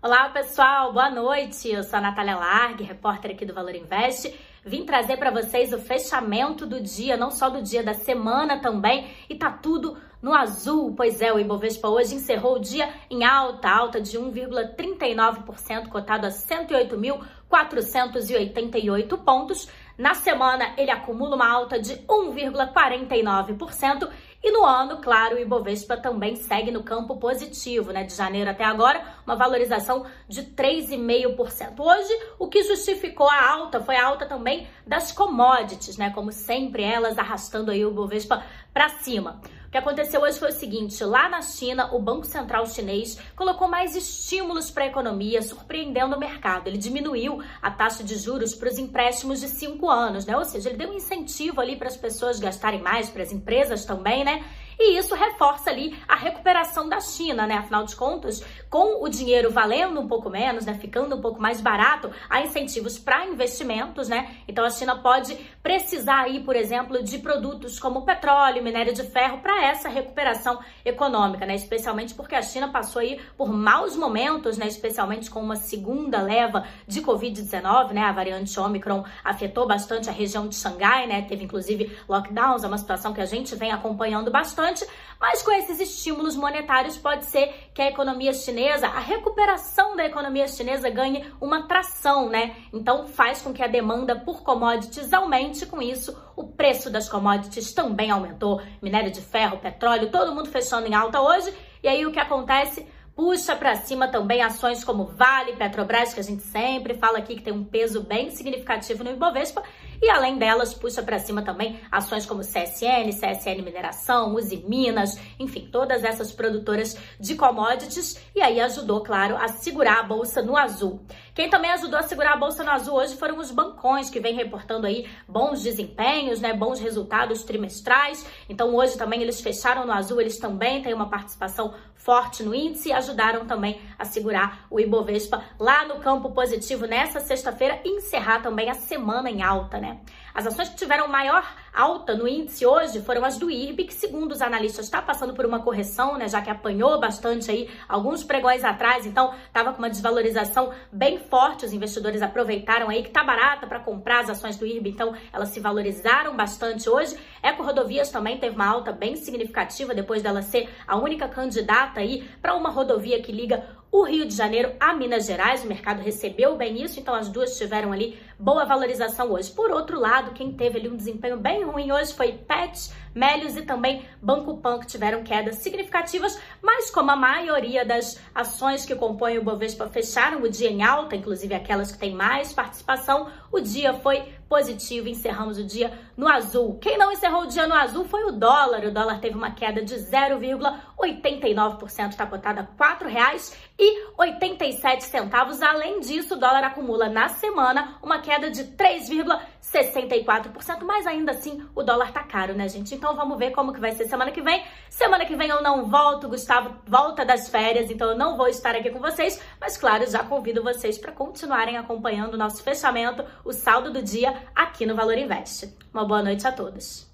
Olá, pessoal, boa noite. Eu sou a Natália Largue, repórter aqui do Valor Invest. Vim trazer para vocês o fechamento do dia, não só do dia, da semana também, e tá tudo no azul. Pois é, o Ibovespa hoje encerrou o dia em alta, alta de 1,39%, cotado a 108.488 pontos. Na semana, ele acumula uma alta de 1,49% e no ano, claro, o Ibovespa também segue no campo positivo, né? De janeiro até agora, uma valorização de 3,5%. Hoje, o que justificou a alta foi a alta também das commodities, né? Como sempre, elas arrastando aí o Ibovespa para cima. O que aconteceu hoje foi o seguinte: lá na China, o Banco Central Chinês colocou mais estímulos para a economia, surpreendendo o mercado. Ele diminuiu a taxa de juros para os empréstimos de cinco anos, né? Ou seja, ele deu um incentivo ali para as pessoas gastarem mais, para as empresas também, né? E isso reforça ali a recuperação da China, né? Afinal de contas, com o dinheiro valendo um pouco menos, né? Ficando um pouco mais barato, há incentivos para investimentos, né? Então a China pode precisar aí, por exemplo, de produtos como petróleo, minério de ferro para essa recuperação econômica, né? Especialmente porque a China passou aí por maus momentos, né? Especialmente com uma segunda leva de Covid-19, né? A variante Omicron afetou bastante a região de Xangai, né? Teve inclusive lockdowns, é uma situação que a gente vem acompanhando bastante mas com esses estímulos monetários pode ser que a economia chinesa, a recuperação da economia chinesa ganhe uma tração, né? Então faz com que a demanda por commodities aumente, com isso o preço das commodities também aumentou. Minério de ferro, petróleo, todo mundo fechando em alta hoje. E aí o que acontece? puxa para cima também ações como Vale, Petrobras, que a gente sempre fala aqui que tem um peso bem significativo no Ibovespa, e além delas, puxa para cima também ações como CSN, CSN Mineração, Uzi Minas, enfim, todas essas produtoras de commodities, e aí ajudou, claro, a segurar a bolsa no azul. Quem também ajudou a segurar a bolsa no azul hoje foram os bancões, que vem reportando aí bons desempenhos, né, bons resultados trimestrais. Então hoje também eles fecharam no azul, eles também têm uma participação forte no índice e ajudaram também a segurar o Ibovespa lá no campo positivo nessa sexta-feira e encerrar também a semana em alta, né? As ações que tiveram maior alta no índice hoje foram as do IRB, que segundo os analistas está passando por uma correção, né, já que apanhou bastante aí alguns pregões atrás, então estava com uma desvalorização bem forte, os investidores aproveitaram aí que tá barata para comprar as ações do IRB, então elas se valorizaram bastante hoje. Eco Rodovias também teve uma alta bem significativa depois dela ser a única candidata aí para uma rodovia que liga o Rio de Janeiro a Minas Gerais. O mercado recebeu bem isso, então as duas tiveram ali boa valorização hoje. Por outro lado, quem teve ali um desempenho bem ruim hoje foi Pet, Melios e também Banco Pan, que tiveram quedas significativas, mas como a maioria das ações que compõem o Bovespa fecharam o dia em alta, inclusive aquelas que têm mais participação, o dia foi positivo, encerramos o dia no azul. Quem não encerrou o dia no azul foi o dólar. O dólar teve uma queda de 0,89%, está cotado a R$ 4,87. Além disso, o dólar acumula na semana uma queda de 3,64%, mas ainda assim o dólar tá caro, né, gente? Então vamos ver como que vai ser semana que vem. Semana que vem eu não volto, Gustavo volta das férias, então eu não vou estar aqui com vocês, mas claro, já convido vocês para continuarem acompanhando o nosso fechamento, o saldo do dia aqui no Valor Invest. Uma boa noite a todos.